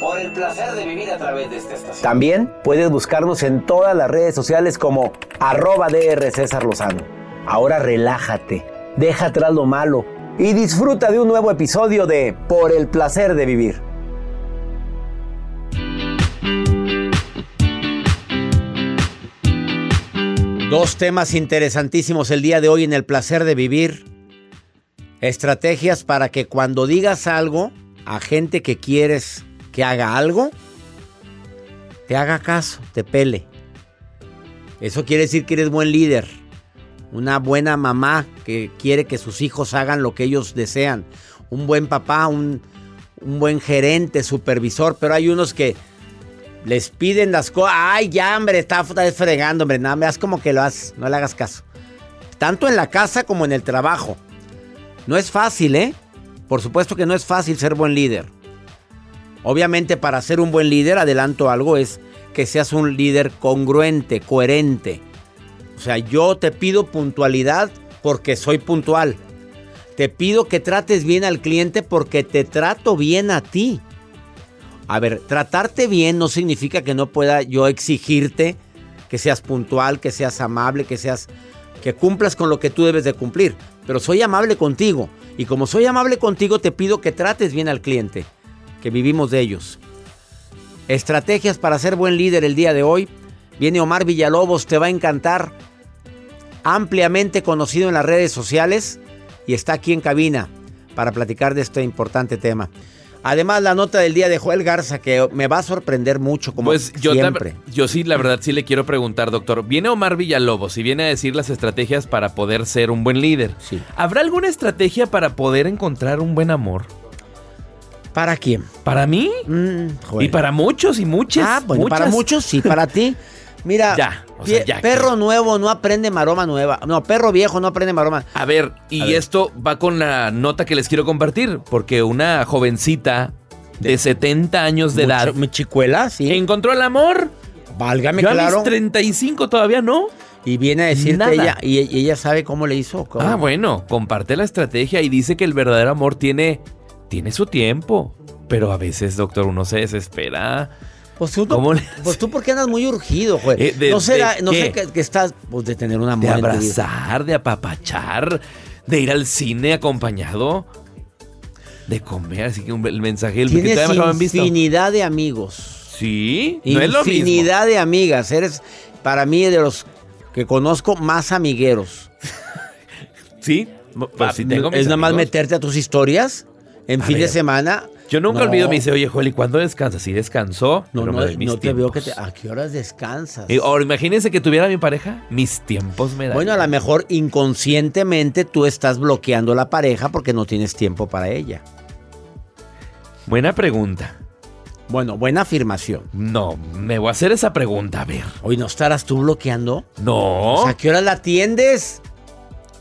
por el placer de vivir a través de esta estación. También puedes buscarnos en todas las redes sociales como arroba DR César Lozano. Ahora relájate, deja atrás lo malo y disfruta de un nuevo episodio de Por el placer de vivir. Dos temas interesantísimos el día de hoy en el placer de vivir. Estrategias para que cuando digas algo a gente que quieres que haga algo, te haga caso, te pele. Eso quiere decir que eres buen líder, una buena mamá que quiere que sus hijos hagan lo que ellos desean, un buen papá, un, buen gerente, supervisor, pero hay unos que les piden las cosas, ay, ya, hombre, está, fregando, hombre, nada, haz como que lo haces, no le hagas caso. Tanto en la casa como en el trabajo. No es fácil, ¿eh? Por supuesto que no es fácil ser buen líder. Obviamente para ser un buen líder, adelanto algo, es que seas un líder congruente, coherente. O sea, yo te pido puntualidad porque soy puntual. Te pido que trates bien al cliente porque te trato bien a ti. A ver, tratarte bien no significa que no pueda yo exigirte que seas puntual, que seas amable, que seas que cumplas con lo que tú debes de cumplir, pero soy amable contigo y como soy amable contigo te pido que trates bien al cliente que vivimos de ellos. Estrategias para ser buen líder el día de hoy. Viene Omar Villalobos, te va a encantar. Ampliamente conocido en las redes sociales y está aquí en cabina para platicar de este importante tema. Además, la nota del día de Joel Garza, que me va a sorprender mucho, como pues yo siempre. yo sí, la verdad, sí le quiero preguntar, doctor. Viene Omar Villalobos y viene a decir las estrategias para poder ser un buen líder. Sí. ¿Habrá alguna estrategia para poder encontrar un buen amor? ¿Para quién? ¿Para mí? Mm, y para muchos y muchas. Ah, bueno, para muchos sí, para ti. Mira, ya, perro nuevo no aprende maroma nueva. No, perro viejo no aprende maroma. A ver, y esto va con la nota que les quiero compartir, porque una jovencita de, 70 años de edad. Mi chicuela, sí. Encontró el amor. Válgame, Yo claro. A mis 35 todavía no. Y viene a decirte ella, y, ella sabe cómo le hizo. Ah, bueno, comparte la estrategia y dice que el verdadero amor tiene tiene su tiempo. Pero a veces, doctor, uno se desespera. Pues tú, ¿Cómo pues tú porque andas muy urgido, güey. Eh, no, sé que, estás pues, de tener una amor. De abrazar, de apapachar, de ir al cine acompañado, de comer. Así que el mensaje el Tienes infinidad de amigos. Sí, no infinidad de amigas. Eres para mí de los que conozco más amigueros. sí, pues, tengo es nada más meterte a tus historias en fin de semana. Yo nunca olvido, me dice, oye, Joli, ¿cuándo descansas? ¿Sí descansó? No, no, no te veo que te... ¿A qué horas descansas? ahora, imagínense que tuviera mi pareja, mis tiempos me dan. Bueno, a lo mejor inconscientemente tú estás bloqueando a la pareja porque no tienes tiempo para ella. Buena pregunta. Bueno, buena afirmación. No, me voy a hacer esa pregunta, a ver. Hoy no estarás tú bloqueando. No. ¿A qué hora la atiendes?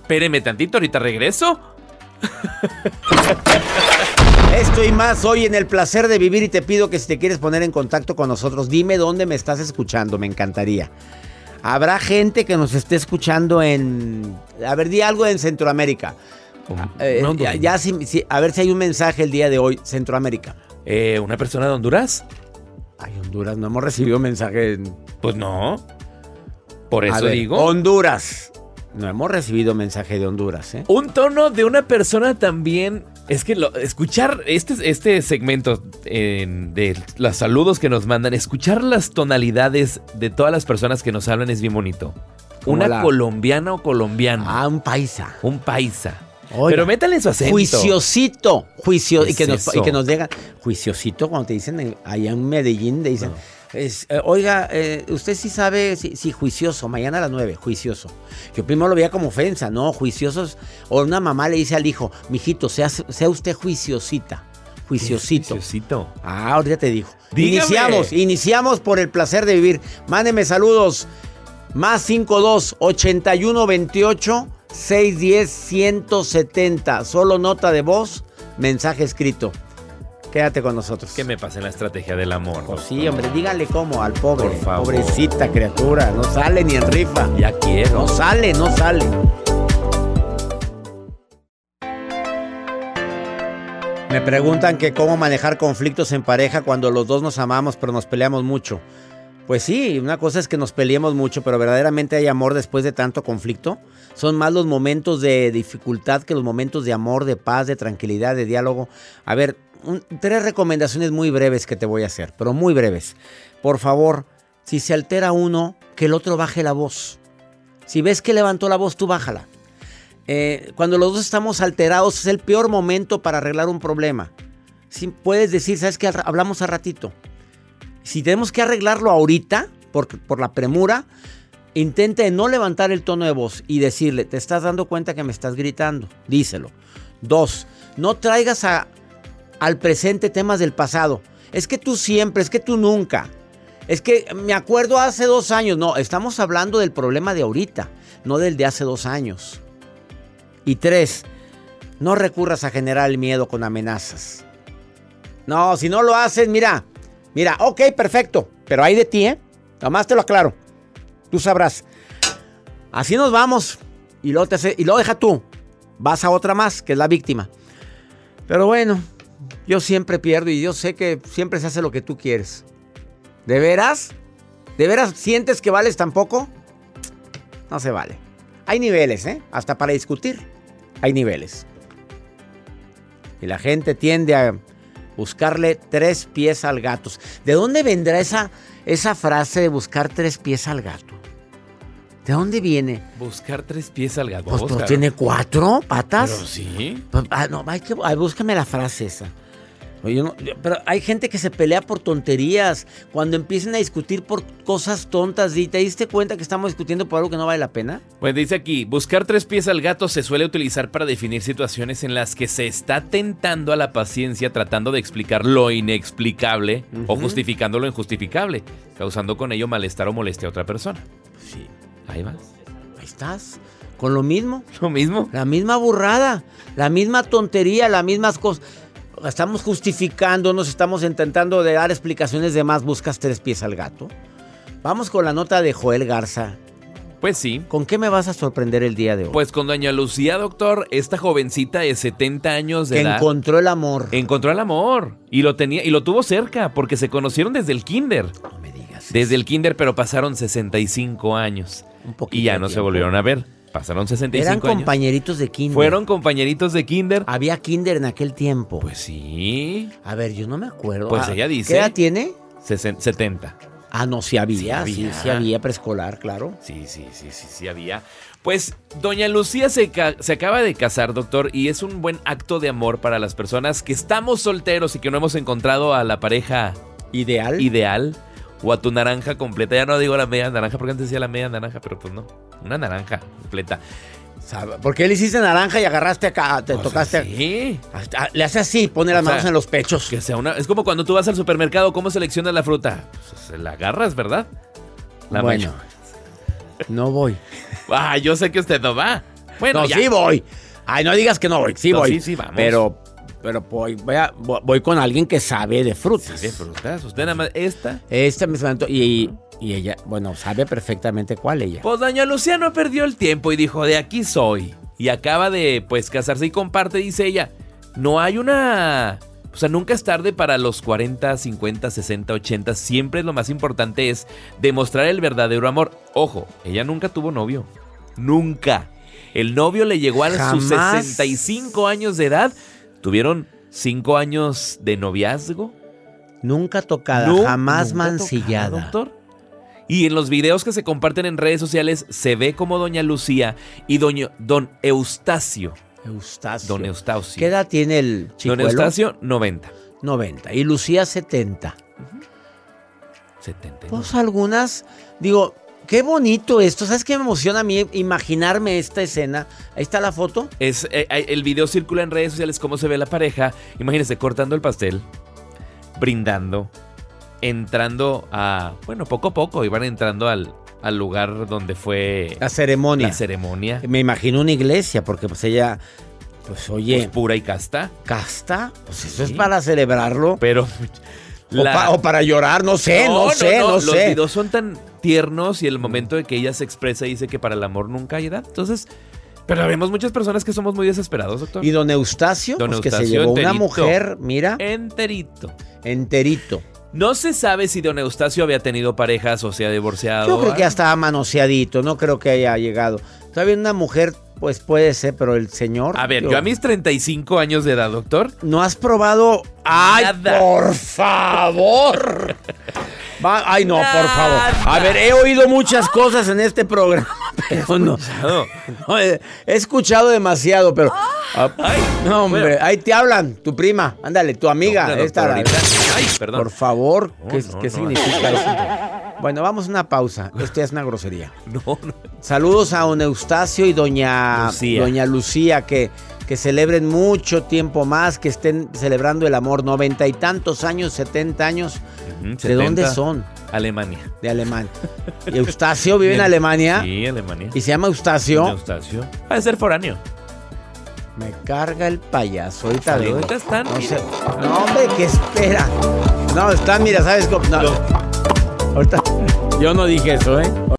Espéreme tantito, ahorita regreso. Esto y más hoy en el placer de vivir y te pido que si te quieres poner en contacto con nosotros, dime dónde me estás escuchando, me encantaría. Habrá gente que nos esté escuchando en... A ver, di algo en Centroamérica. Eh, No, ya, si- si- a ver si hay un mensaje el día de hoy, Centroamérica. Eh, ¿Una persona de Honduras? Ay, Honduras, no hemos recibido mensaje. en- Pues no. Por eso ver, digo. Honduras. No hemos recibido mensaje de Honduras, ¿eh? Un tono de una persona también. Es que lo- escuchar este, este segmento eh, de los saludos que nos mandan, escuchar las tonalidades de todas las personas que nos hablan es bien bonito. Una la- colombiana o colombiano. Ah, un paisa. Un paisa. Oiga, Pero métale su acento. Juiciosito. Juicio, ¿Qué y, que nos, y que nos digan. Juiciosito, cuando te dicen en- allá en Medellín, te dicen. Es, eh, oiga, eh, usted sí sabe, sí, sí, juicioso, mañana a las nueve, juicioso. Yo primero lo veía como ofensa, no, juiciosos. O una mamá le dice al hijo, mijito, sea, sea usted juiciosita, juiciosito. Juiciosito. Ah, ahorita te digo. Dígame. Iniciamos, iniciamos por el placer de vivir. Mándeme saludos. Más 52 81 28 610 170. Solo nota de voz, mensaje escrito. Quédate con nosotros. Que me pase la estrategia del amor. Pues sí, hombre, dígale cómo al pobre. Por favor. Pobrecita criatura. No sale ni en rifa. Ya quiero. No sale, no sale. Me preguntan que cómo manejar conflictos en pareja cuando los dos nos amamos pero nos peleamos mucho. Pues sí, una cosa es que nos peleemos mucho, pero verdaderamente hay amor después de tanto conflicto. Son más los momentos de dificultad que los momentos de amor, de paz, de tranquilidad, de diálogo. A ver, tres recomendaciones muy breves que te voy a hacer, pero muy breves. Por favor, si se altera uno, que el otro baje la voz. Si ves que levantó la voz, tú bájala. Eh, cuando los dos estamos alterados es el peor momento para arreglar un problema. Si puedes decir, ¿sabes qué? Hablamos a ratito. Si tenemos que arreglarlo ahorita, por, por la premura, intente no levantar el tono de voz y decirle, te estás dando cuenta que me estás gritando. Díselo. Dos, no traigas a- al presente temas del pasado. Es que tú siempre, es que tú nunca. Es que me acuerdo hace dos años. No, estamos hablando del problema de ahorita, no del de hace dos años. Y tres, no recurras a generar el miedo con amenazas. No, si no lo haces, mira, mira, ok, perfecto, pero hay de ti, ¿eh? Nomás te lo aclaro. Tú sabrás. Así nos vamos. Y luego, te y luego deja tú. Vas a otra más, que es la víctima. Pero bueno, yo siempre pierdo y yo sé que siempre se hace lo que tú quieres. ¿De veras? ¿De veras sientes que vales tan poco? No se vale. Hay niveles, ¿eh? Hasta para discutir. Hay niveles. Y la gente tiende a buscarle tres pies al gato. ¿De dónde vendrá esa, esa frase de buscar tres pies al gato? ¿De dónde viene? Buscar tres pies al gato. Pues, pues, tiene cuatro patas. Pero sí. Pues, ah, no, hay que, ah, búscame la frase esa. Yo no- yo- pero hay gente que se pelea por tonterías. Cuando empiezan a discutir por cosas tontas, ¿y te diste cuenta que estamos discutiendo por algo que no vale la pena? Pues dice aquí, buscar tres pies al gato se suele utilizar para definir situaciones en las que se está tentando a la paciencia tratando de explicar lo inexplicable o justificando lo injustificable, causando con ello malestar o molestia a otra persona. Sí. Ahí vas. Ahí estás. Con lo mismo. Lo mismo. La misma burrada. La misma tontería. Las mismas cosas. Estamos justificándonos. Estamos intentando de dar explicaciones de más. Buscas tres pies al gato. Vamos con la nota de Joel Garza. Pues sí. ¿Con qué me vas a sorprender el día de hoy? Pues con doña Lucía, doctor, esta jovencita de 70 años de que edad encontró el amor. encontró el amor y lo tenía y lo tuvo cerca porque se conocieron desde el kinder. No me digas. Desde el kinder, pero pasaron 65 años. Un poquito Y ya no se volvieron a ver. Pasaron 65 Eran años. compañeritos de kinder. Fueron compañeritos de kinder. Había kinder en aquel tiempo. Pues sí. a ver, yo no me acuerdo. Pues Ah, ella dice- ¿Qué edad tiene? Sesen- 70. Ah, no, sí había. Sí había. sí había preescolar, claro. Sí, sí, sí, sí, sí había. Pues doña Lucía se, se acaba de casar, doctor, y es un buen acto de amor para las personas que estamos solteros y que no hemos encontrado a la pareja Ideal. ideal o a tu naranja completa. Ya no digo la media naranja porque antes decía la media naranja, pero pues no. Una naranja completa. ¿Sabe? ¿Por qué le hiciste naranja y agarraste acá? Te tocaste. Sí. Le hace así, pone las O sea, manos en los pechos. Que sea una. Es como cuando tú vas al supermercado, ¿cómo seleccionas la fruta? Pues, la agarras, ¿verdad? La bueno, no voy. Ah, yo sé que usted no va. Bueno, no, ya. sí voy. Ay, no digas que no voy. Sí No, voy. sí, sí, vamos. Pero, pero voy, voy, a- voy- con alguien que sabe de frutas. Sí, de frutas. Usted nada más. Esta. Este me y Y ella, bueno, sabe perfectamente cuál ella. Pues doña Lucía no perdió el tiempo y dijo, de aquí soy. Y acaba de, pues, casarse y comparte, dice ella. No hay una... O sea, nunca es tarde para los 40, 50, 60, 80. Siempre lo más importante es demostrar el verdadero amor. Ojo, ella nunca tuvo novio. Nunca. El novio le llegó a sus Jamás. 65 años de edad. Tuvieron 5 años de noviazgo. Nunca tocada, No, jamás nunca mancillada. tocada, doctor. Y en los videos que se comparten en redes sociales se ve como doña Lucía y doña, don Eustacio. Eustacio. Don Eustacio. ¿Qué edad tiene el Don chicuelo? Eustacio, 90. 90. Y Lucía 70. 70. Pues algunas, digo, qué bonito esto. ¿Sabes qué me emociona a mí imaginarme esta escena? Ahí está la foto. Es, eh, eh, el video circula en redes sociales cómo se ve la pareja. Imagínense cortando el pastel, brindando, entrando a... Bueno, poco a poco iban entrando al, al lugar donde fue La ceremonia. la ceremonia. Me imagino una iglesia, porque pues ella, pues oye, Pues, pura y casta. casta, pues eso Sí. es para celebrarlo. Pero... O, pa- o para llorar, no sé, no, sé, no, Los sé. videos son tan tiernos y el momento de que ella se expresa y dice que para el amor nunca hay edad. Entonces, pero vemos muchas personas que somos muy desesperados, doctor. Y don Eustacio, Don pues que se llevó una mujer, mira, Enterito. enterito. No se sabe si don Eustacio había tenido parejas o se ha divorciado. Yo creo que ya estaba manoseadito, no creo que haya llegado. Todavía una mujer, pues puede ser, pero el señor. A ver, yo a mis 35 años de edad, doctor. ¿No has probado? ¡Ay, Nada. por favor! Va- ay, no, por favor. A ver, he oído muchas cosas en este programa, pero no. No. no, he, escuchado demasiado, pero. ah, Ay, no, hombre, bueno. ahí te hablan, tu prima. Ándale, tu amiga. Esta, ahorita- Ay, perdón. Por favor, No, ¿qué, no, qué no. significa eso? Bueno, vamos a una pausa. Esto es una grosería. No, no. Saludos a don Eustacio y doña Lucía. doña Lucía, que, que celebren mucho tiempo más, que estén celebrando el amor. Noventa y tantos años, setenta años. ¿De dónde 70, son? Alemania. De Alemania. Y Eustacio vive en Alemania Sí, Alemania. y se llama Eustacio. Eustacio. Va a ser foráneo. Me carga el payaso. Ahorita veo. Ahorita están. No, sé. No, hombre, ¿qué espera? No, están, mira, ¿sabes cómo? No. Ahorita. Yo no dije eso, ¿eh?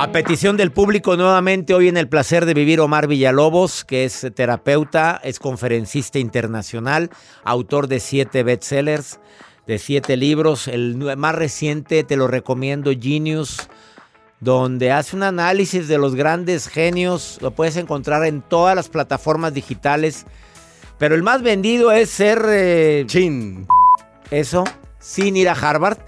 A petición del público, nuevamente hoy en el placer de vivir Omar Villalobos, que es terapeuta, es conferencista internacional, autor de siete bestsellers, de siete libros. El más reciente te lo recomiendo, Genius, donde hace un análisis de los grandes genios. Lo puedes encontrar en todas las plataformas digitales. Pero el más vendido es ser... eh, Chin. eso, sin ir a Harvard.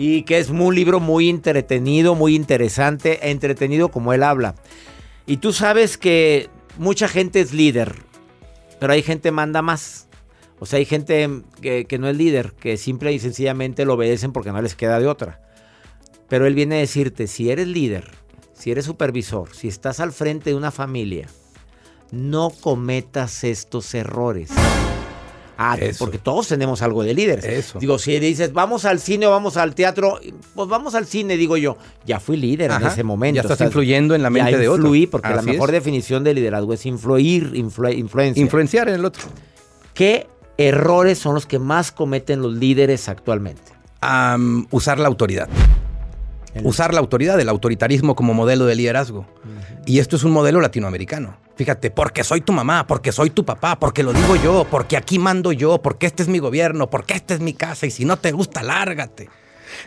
Y que es un libro muy entretenido, muy interesante, entretenido como él habla. Y tú sabes que mucha gente es líder, pero hay gente manda más. O sea, hay gente que, que no es líder, que simple y sencillamente lo obedecen porque no les queda de otra. Pero él viene a decirte, si eres líder, si eres supervisor, si estás al frente de una familia, no cometas estos errores. Ah, Eso. porque todos tenemos algo de líderes. Eso. Digo, si dices, vamos al cine o vamos al teatro, pues vamos al cine, digo yo. Ya fui líder en ese momento. Ya estás influyendo en la mente ya de otro. influí, porque la mejor es. definición de liderazgo es influir, influ- influencia. Influenciar en el otro. ¿Qué errores son los que más cometen los líderes actualmente? Usar la autoridad. El- Usar la autoridad, el autoritarismo como modelo de liderazgo. Y esto es un modelo latinoamericano. Fíjate, porque soy tu mamá, porque soy tu papá, porque lo digo yo, porque aquí mando yo, porque este es mi gobierno, porque esta es mi casa y si no te gusta, lárgate.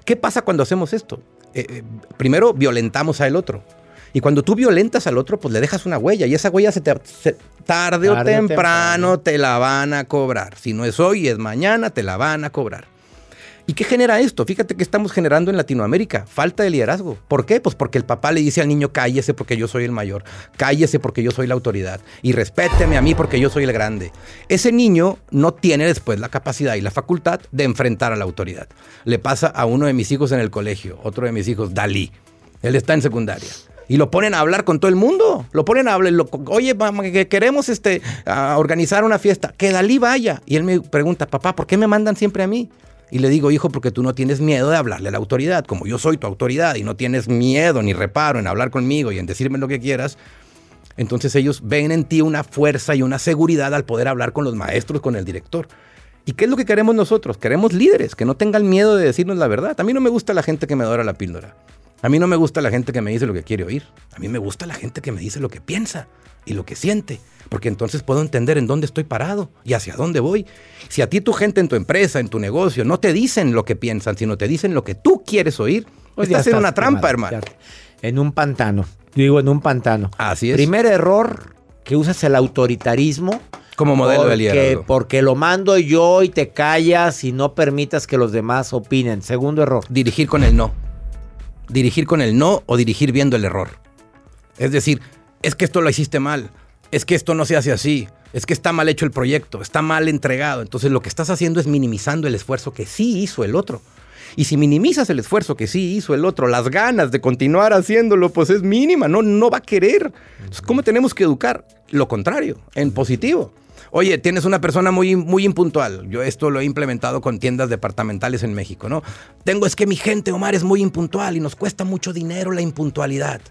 ¿Qué pasa cuando hacemos esto? Eh, eh, primero violentamos al otro. Y cuando tú violentas al otro, pues le dejas una huella. Y esa huella se te, se- tarde, o Tarde o temprano, temprano. te la van a cobrar. Si no es hoy, es mañana, te la van a cobrar. ¿Y qué genera esto? Fíjate que estamos generando en Latinoamérica falta de liderazgo. ¿Por qué? Pues porque el papá le dice al niño cállese porque yo soy el mayor, cállese porque yo soy la autoridad y respéteme a mí porque yo soy el grande. Ese niño no tiene después la capacidad y la facultad de enfrentar a la autoridad. Le pasa a uno de mis hijos en el colegio, otro de mis hijos, Dalí. Él está en secundaria. Y lo ponen a hablar con todo el mundo. Lo ponen a hablar. lo- Oye, mamá, que queremos este, a organizar una fiesta. Que Dalí vaya. Y él me pregunta, papá, ¿por qué me mandan siempre a mí? Y le digo, hijo, porque tú no tienes miedo de hablarle a la autoridad. Como yo soy tu autoridad y no tienes miedo ni reparo en hablar conmigo y en decirme lo que quieras, entonces ellos ven en ti una fuerza y una seguridad al poder hablar con los maestros, con el director. ¿Y qué es lo que queremos nosotros? Queremos líderes que no tengan miedo de decirnos la verdad. A mí no me gusta la gente que me dora la píldora. A mí no me gusta la gente que me dice lo que quiere oír. A mí me gusta la gente que me dice lo que piensa y lo que siente. Porque entonces puedo entender en dónde estoy parado y hacia dónde voy. Si a ti tu gente en tu empresa, en tu negocio, no te dicen lo que piensan, sino te dicen lo que tú quieres oír, Pues estás en una trampa, hermano. En un pantano. Digo, en un pantano. Así es. Primer error, que usas el autoritarismo. Como modelo de porque, liderazgo. Porque lo mando yo y te callas y no permitas que los demás opinen. Segundo error. dirigir con el no. Dirigir con el no o dirigir viendo el error. Es decir, es que esto lo hiciste mal, es que esto no se hace así, es que está mal hecho el proyecto, está mal entregado. Entonces lo que estás haciendo es minimizando el esfuerzo que sí hizo el otro. Y si minimizas el esfuerzo que sí hizo el otro, las ganas de continuar haciéndolo, pues es mínima, no, no va a querer. Entonces, ¿cómo tenemos que educar? Lo contrario, en positivo. Oye, tienes una persona muy, muy impuntual. Yo esto lo he implementado con tiendas departamentales en México, ¿no? Tengo es que mi gente, Omar, es muy impuntual y nos cuesta mucho dinero la impuntualidad.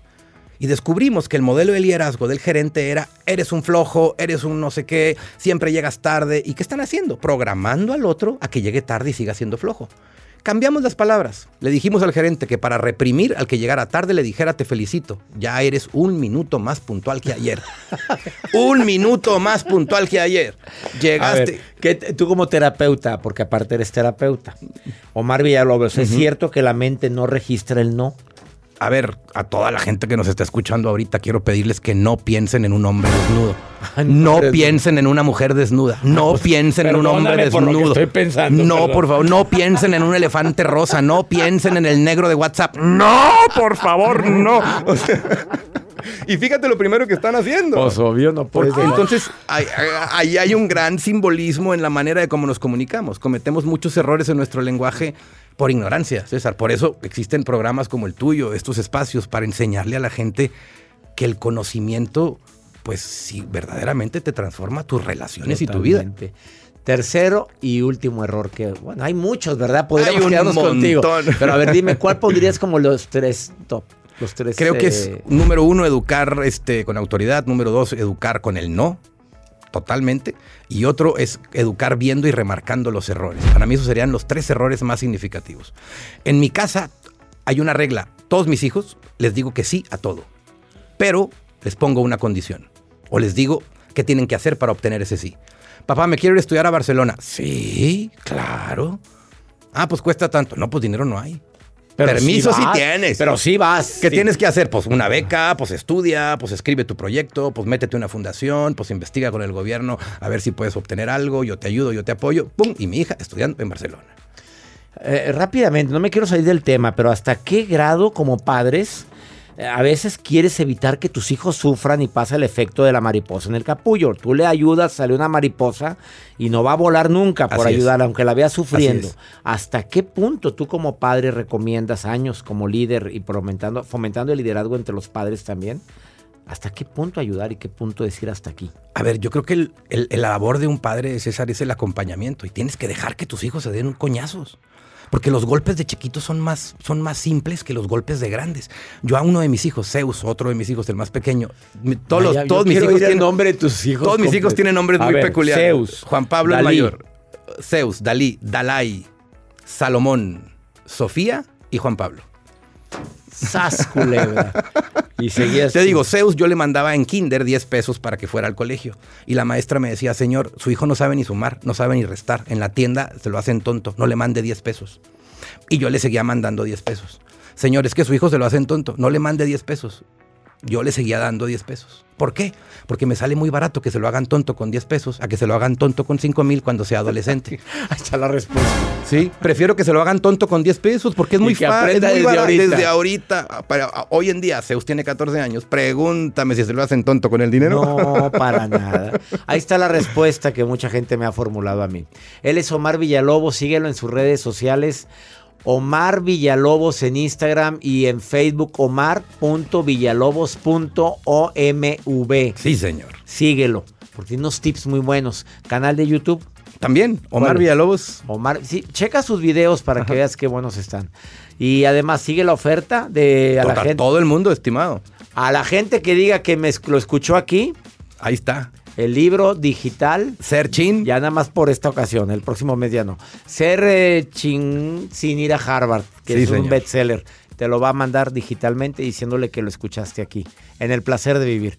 Y descubrimos que el modelo de liderazgo del gerente era, eres un flojo, eres un no sé qué, siempre llegas tarde. ¿Y qué están haciendo? Programando al otro a que llegue tarde y siga siendo flojo. Cambiamos las palabras. Le dijimos al gerente que para reprimir al que llegara tarde le dijera te felicito, ya eres un minuto más puntual que ayer. un minuto más puntual que ayer. Llegaste. ver, ¿qué te- tú como terapeuta, porque aparte eres terapeuta, Omar Villalobos, ¿es cierto que la mente no registra el no? A ver, a toda la gente que nos está escuchando ahorita, quiero pedirles que no piensen en un hombre desnudo. No piensen en una mujer desnuda. No piensen en un hombre perdóname por lo que desnudo. estoy pensando, no, perdón. por favor, no piensen en un elefante rosa. No piensen en el negro de WhatsApp. No, por favor, no. O sea, y fíjate lo primero que están haciendo. Pues obvio, no. Porque entonces ahí ahí hay un gran simbolismo en la manera de cómo nos comunicamos. Cometemos muchos errores en nuestro lenguaje por ignorancia, César. Por eso existen programas como el tuyo, estos espacios, para enseñarle a la gente que el conocimiento, pues sí, verdaderamente te transforma tus relaciones y tu vida. Tercero y último error que, bueno, hay muchos, ¿verdad? Podríamos quedarnos contigo. montón. Pero a ver, dime, ¿cuál pondrías como los tres top? Los tres. Creo que es, eh, número uno, educar este, con autoridad. Número dos, educar con el no, totalmente. Y otro es educar viendo y remarcando los errores. Para mí esos serían los tres errores más significativos. En mi casa hay una regla. Todos mis hijos les digo que sí a todo. Pero les pongo una condición. O les digo qué tienen que hacer para obtener ese sí. Papá, me quiero ir a estudiar a Barcelona. Sí, claro. Ah, pues cuesta tanto. No, pues dinero no hay. Pero Permiso sí vas, tienes. Pero sí vas. ¿Qué sí. tienes que hacer? Pues una beca, pues estudia, pues escribe tu proyecto, pues métete a una fundación, pues investiga con el gobierno a ver si puedes obtener algo, yo te ayudo, yo te apoyo, ¡pum! Y mi hija estudiando en Barcelona. Eh, rápidamente, no me quiero salir del tema, pero ¿hasta qué grado como padres a veces quieres evitar que tus hijos sufran y pasa el efecto de la mariposa en el capullo? Tú le ayudas, sale una mariposa y no va a volar nunca por Así es. ayudar, aunque la veas sufriendo. ¿Hasta qué punto tú como padre recomiendas años como líder y fomentando, fomentando el liderazgo entre los padres también? ¿Hasta qué punto ayudar y qué punto decir hasta aquí? A ver, yo creo que el, el- el labor de un padre, César, es el acompañamiento y tienes que dejar que tus hijos se den coñazos. Porque los golpes de chiquitos son más, son más simples que los golpes de grandes. Yo a uno de mis hijos, Zeus, otro de mis hijos, el más pequeño, todos, los- Vaya, todos mis hijos el tienen nombre de tus hijos. Todos mis hijos tienen nombres A muy ver, peculiares. Zeus, Juan Pablo el Dalí. mayor. Zeus, Dalí, Dalai, Salomón, Sofía y Juan Pablo. ¡Sas, culebra! Y seguías. Te digo, Zeus yo le mandaba en kinder 10 pesos para que fuera al colegio. Y la maestra me decía, señor, su hijo no sabe ni sumar, no sabe ni restar. En la tienda se lo hacen tonto, no le mande 10 pesos. Y yo le seguía mandando 10 pesos. Señor, es que su hijo se lo hacen tonto, no le mande 10 pesos. Yo le seguía dando 10 pesos. ¿Por qué? Porque me sale muy barato que se lo hagan tonto con 10 pesos a que se lo hagan tonto con 5 mil cuando sea adolescente. Ahí está la respuesta. Sí, prefiero que se lo hagan tonto con 10 pesos porque es Y muy fácil. desde ahorita. Desde ahorita. Para, hoy en día, Zeus tiene 14 años. Pregúntame si se lo hacen tonto con el dinero. No, para nada. Ahí está la respuesta que mucha gente me ha formulado a mí. Él es Omar Villalobos, síguelo en sus redes sociales. Omar Villalobos en Instagram y en Facebook omar.villalobos.omv. Sí, señor. Síguelo, porque tiene unos tips muy buenos. Canal de YouTube, También, Omar. Villalobos. Omar, sí, checa sus videos para que veas qué buenos están. Y además sigue la oferta de a la gente, Todo el mundo, estimado. a la gente que diga que me lo escuchó aquí, Ahí está. El libro digital Serchin. Ya nada más por esta ocasión, el próximo mes ya no. Ser eh, chin sin ir a Harvard, que Sí, es un bestseller. Te lo va a mandar digitalmente diciéndole que lo escuchaste aquí, en el placer de vivir.